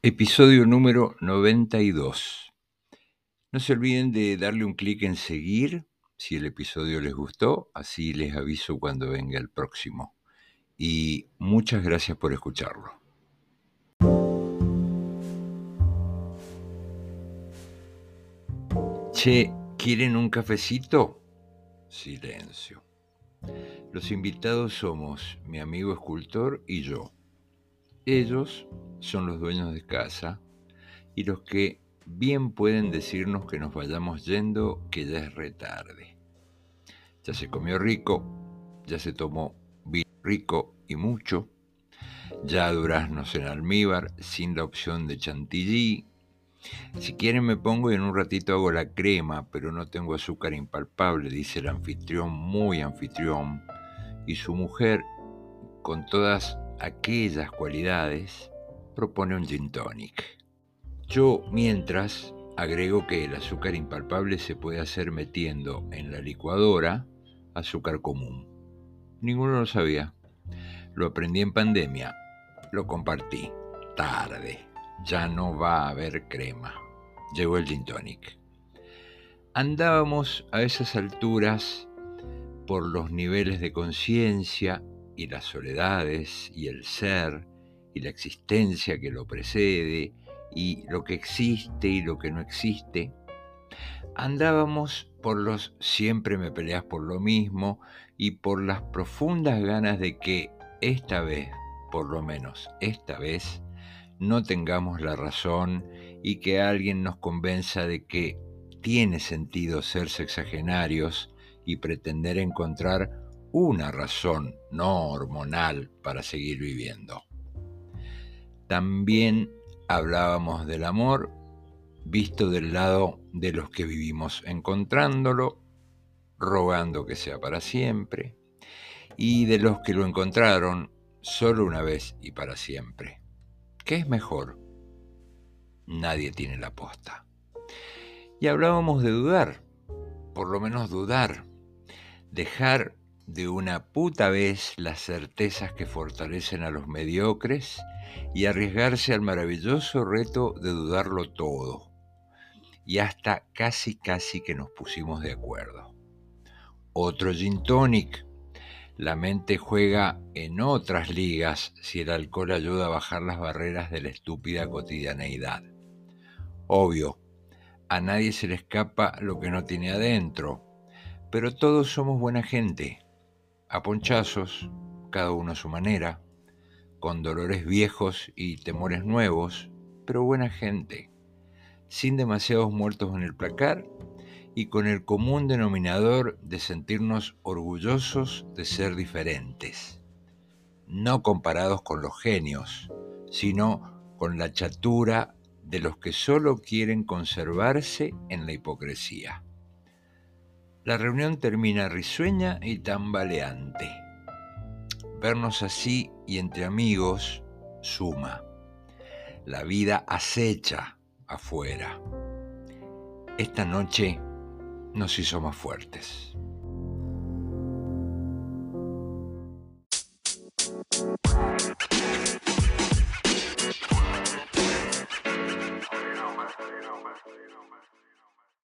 Episodio número 92. No se olviden de darle un clic en seguir si el episodio les gustó, así les aviso cuando venga el próximo. Y muchas gracias por escucharlo. Che, ¿quieren un cafecito? Silencio. Los invitados somos mi amigo escultor y yo. Ellos son los dueños de casa y los que bien pueden decirnos que nos vayamos yendo, que ya es retarde. Ya se comió rico, ya se tomó vino rico y mucho, ya duraznos en almíbar sin la opción de chantilly. Si quieren me pongo y en un ratito hago la crema, pero no tengo azúcar impalpable, dice el anfitrión, muy anfitrión, y su mujer, con todas aquellas cualidades, propone un gin tonic. Yo, mientras, agrego que el azúcar impalpable se puede hacer metiendo en la licuadora azúcar común. Ninguno lo sabía. Lo aprendí en pandemia. Lo compartí. Tarde. Ya no va a haber crema. Llegó el gin tonic. Andábamos a esas alturas por los niveles de conciencia y las soledades y el ser y la existencia que lo precede y lo que existe y lo que no existe, andábamos por los siempre me peleas por lo mismo y por las profundas ganas de que esta vez, por lo menos esta vez, no tengamos la razón y que alguien nos convenza de que tiene sentido ser sexagenarios y pretender encontrar una razón no hormonal para seguir viviendo. También hablábamos del amor visto del lado de los que vivimos encontrándolo, rogando que sea para siempre, y de los que lo encontraron solo una vez y para siempre. ¿Qué es mejor? Nadie tiene la posta. Y hablábamos de dudar, por lo menos dudar, dejar de una puta vez las certezas que fortalecen a los mediocres y arriesgarse al maravilloso reto de dudarlo todo. Y hasta casi casi que nos pusimos de acuerdo. Otro gin tonic. La mente juega en otras ligas si el alcohol ayuda a bajar las barreras de la estúpida cotidianeidad. Obvio, a nadie se le escapa lo que no tiene adentro, pero todos somos buena gente, a ponchazos, cada uno a su manera con dolores viejos y temores nuevos, pero buena gente, sin demasiados muertos en el placar y con el común denominador de sentirnos orgullosos de ser diferentes, no comparados con los genios, sino con la chatura de los que solo quieren conservarse en la hipocresía. La reunión termina risueña y tambaleante. Vernos así y entre amigos suma. La vida acecha afuera. Esta noche nos hizo más fuertes.